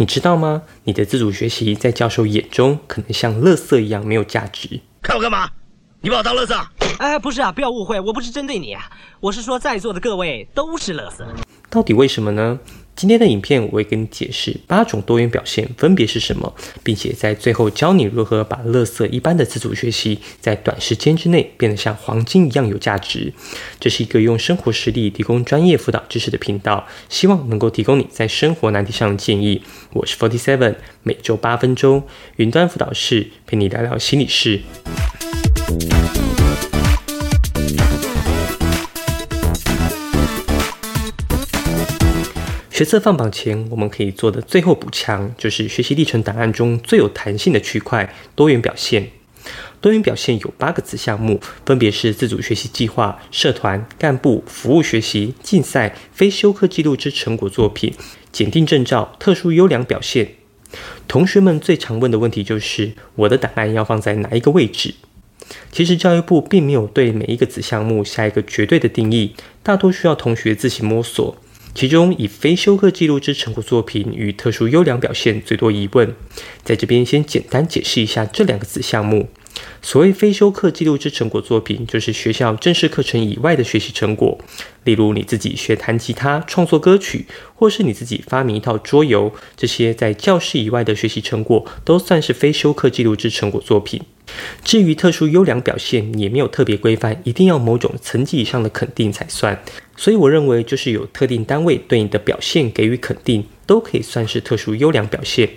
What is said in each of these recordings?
你知道吗？你的自主学习在教授眼中可能像垃圾一样没有价值。看我干嘛？你把我当垃圾？哎，不是啊，不要误会，我不是针对你啊，我是说在座的各位都是垃圾。到底为什么呢？今天的影片我会跟你解释八种多元表现分别是什么，并且在最后教你如何把垃圾一般的自主学习在短时间之内变得像黄金一样有价值。这是一个用生活实例提供专业辅导知识的频道，希望能够提供你在生活难题上的建议。我是 Forty Seven，每周八分钟云端辅导室陪你聊聊心理事。学测放榜前，我们可以做的最后补强，就是学习历程档案中最有弹性的区块——多元表现。多元表现有八个子项目，分别是自主学习计划、社团、干部、服务学习、竞赛、非修课记录之成果作品、检定证照、特殊优良表现。同学们最常问的问题就是：我的档案要放在哪一个位置？其实教育部并没有对每一个子项目下一个绝对的定义，大多需要同学自行摸索。其中以非修课记录之成果作品与特殊优良表现最多疑问，在这边先简单解释一下这两个子项目。所谓非修课记录之成果作品，就是学校正式课程以外的学习成果，例如你自己学弹吉他、创作歌曲，或是你自己发明一套桌游，这些在教室以外的学习成果，都算是非修课记录之成果作品。至于特殊优良表现，也没有特别规范，一定要某种层级以上的肯定才算。所以我认为，就是有特定单位对你的表现给予肯定，都可以算是特殊优良表现。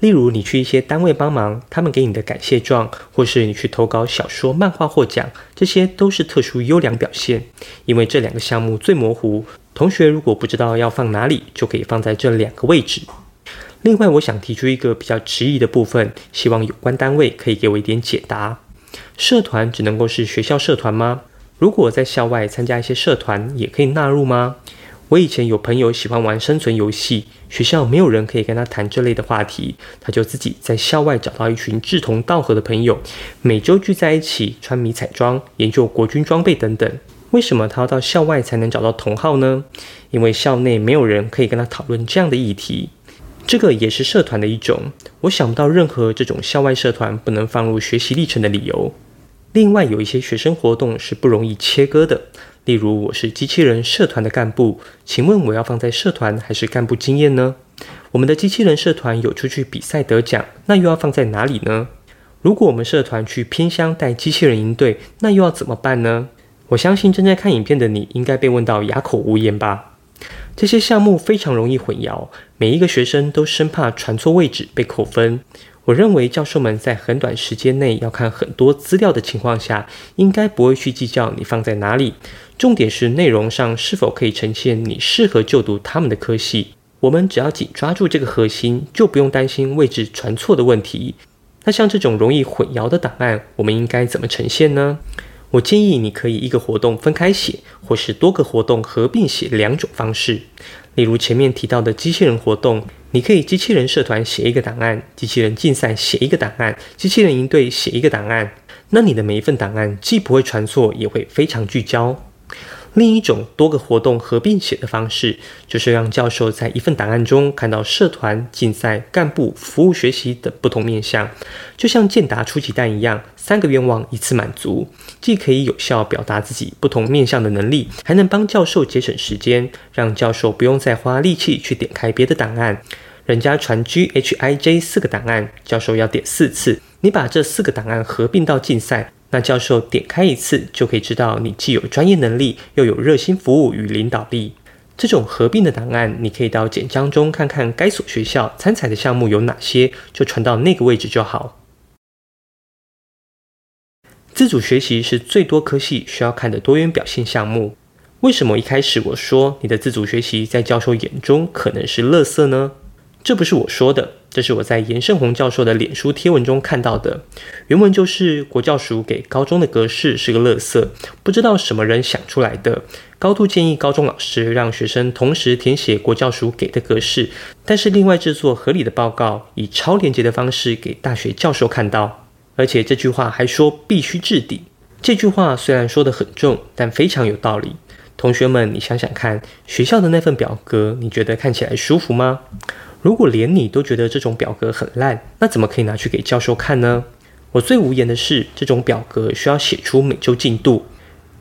例如，你去一些单位帮忙，他们给你的感谢状，或是你去投稿小说、漫画获奖，这些都是特殊优良表现。因为这两个项目最模糊，同学如果不知道要放哪里，就可以放在这两个位置。另外，我想提出一个比较迟疑的部分，希望有关单位可以给我一点解答。社团只能够是学校社团吗？如果在校外参加一些社团，也可以纳入吗？我以前有朋友喜欢玩生存游戏，学校没有人可以跟他谈这类的话题，他就自己在校外找到一群志同道合的朋友，每周聚在一起穿迷彩装，研究国军装备等等。为什么他要到校外才能找到同好呢？因为校内没有人可以跟他讨论这样的议题。这个也是社团的一种，我想不到任何这种校外社团不能放入学习历程的理由。另外，有一些学生活动是不容易切割的，例如我是机器人社团的干部，请问我要放在社团还是干部经验呢？我们的机器人社团有出去比赛得奖，那又要放在哪里呢？如果我们社团去偏乡带机器人营队，那又要怎么办呢？我相信正在看影片的你应该被问到哑口无言吧。这些项目非常容易混淆，每一个学生都生怕传错位置被扣分。我认为教授们在很短时间内要看很多资料的情况下，应该不会去计较你放在哪里。重点是内容上是否可以呈现你适合就读他们的科系。我们只要紧抓住这个核心，就不用担心位置传错的问题。那像这种容易混淆的档案，我们应该怎么呈现呢？我建议你可以一个活动分开写，或是多个活动合并写两种方式。例如前面提到的机器人活动，你可以机器人社团写一个档案，机器人竞赛写一个档案，机器人营队写一个档案。那你的每一份档案既不会传错，也会非常聚焦。另一种多个活动合并写的方式，就是让教授在一份档案中看到社团、竞赛、干部、服务学习等不同面向，就像健达初级蛋一样，三个愿望一次满足，既可以有效表达自己不同面向的能力，还能帮教授节省时间，让教授不用再花力气去点开别的档案。人家传 G H I J 四个档案，教授要点四次，你把这四个档案合并到竞赛。那教授点开一次就可以知道你既有专业能力，又有热心服务与领导力。这种合并的档案，你可以到简章中看看该所学校参采的项目有哪些，就传到那个位置就好。自主学习是最多科系需要看的多元表现项目。为什么一开始我说你的自主学习在教授眼中可能是垃圾呢？这不是我说的，这是我在严胜宏教授的脸书贴文中看到的。原文就是国教署给高中的格式是个垃圾，不知道什么人想出来的。高度建议高中老师让学生同时填写国教署给的格式，但是另外制作合理的报告，以超连接的方式给大学教授看到。而且这句话还说必须置顶。这句话虽然说得很重，但非常有道理。同学们，你想想看，学校的那份表格，你觉得看起来舒服吗？如果连你都觉得这种表格很烂，那怎么可以拿去给教授看呢？我最无言的是，这种表格需要写出每周进度。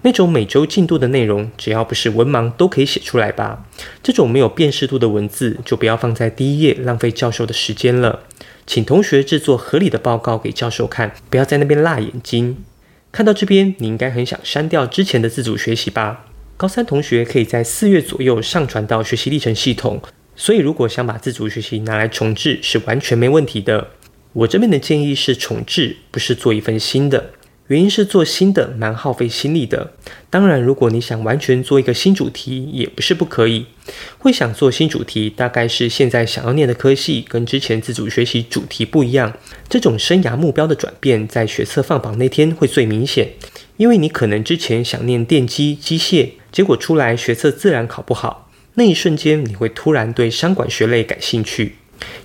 那种每周进度的内容，只要不是文盲都可以写出来吧？这种没有辨识度的文字，就不要放在第一页，浪费教授的时间了。请同学制作合理的报告给教授看，不要在那边辣眼睛。看到这边，你应该很想删掉之前的自主学习吧？高三同学可以在四月左右上传到学习历程系统，所以如果想把自主学习拿来重置，是完全没问题的。我这边的建议是重置，不是做一份新的。原因是做新的蛮耗费心力的。当然，如果你想完全做一个新主题，也不是不可以。会想做新主题，大概是现在想要念的科系跟之前自主学习主题不一样。这种生涯目标的转变，在学测放榜那天会最明显。因为你可能之前想念电机、机械，结果出来学测自然考不好，那一瞬间你会突然对商管学类感兴趣。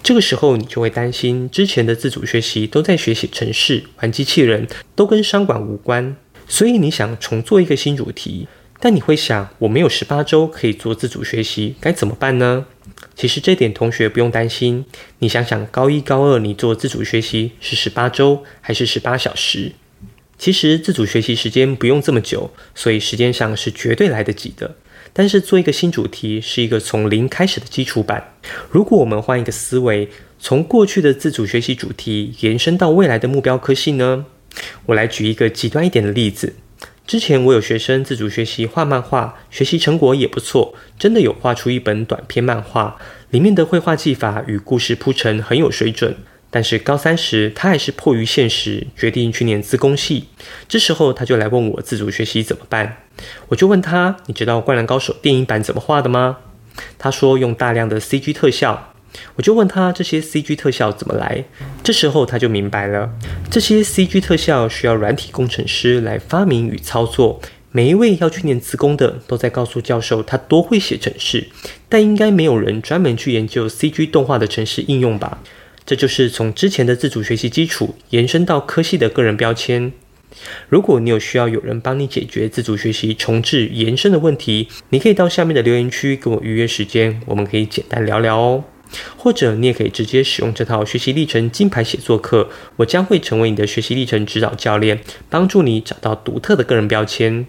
这个时候，你就会担心之前的自主学习都在学习程式、玩机器人，都跟商管无关。所以你想重做一个新主题，但你会想，我没有十八周可以做自主学习，该怎么办呢？其实这点同学不用担心。你想想，高一、高二你做自主学习是十八周还是十八小时？其实自主学习时间不用这么久，所以时间上是绝对来得及的。但是做一个新主题是一个从零开始的基础版。如果我们换一个思维，从过去的自主学习主题延伸到未来的目标科系呢？我来举一个极端一点的例子。之前我有学生自主学习画漫画，学习成果也不错，真的有画出一本短篇漫画，里面的绘画技法与故事铺陈很有水准。但是高三时，他还是迫于现实，决定去念资工系。这时候，他就来问我自主学习怎么办。我就问他：“你知道《灌篮高手》电影版怎么画的吗？”他说：“用大量的 CG 特效。”我就问他：“这些 CG 特效怎么来？”这时候他就明白了，这些 CG 特效需要软体工程师来发明与操作。每一位要去念资工的，都在告诉教授他多会写程式，但应该没有人专门去研究 CG 动画的程式应用吧？这就是从之前的自主学习基础延伸到科系的个人标签。如果你有需要有人帮你解决自主学习重置延伸的问题，你可以到下面的留言区跟我预约时间，我们可以简单聊聊哦。或者你也可以直接使用这套学习历程金牌写作课，我将会成为你的学习历程指导教练，帮助你找到独特的个人标签。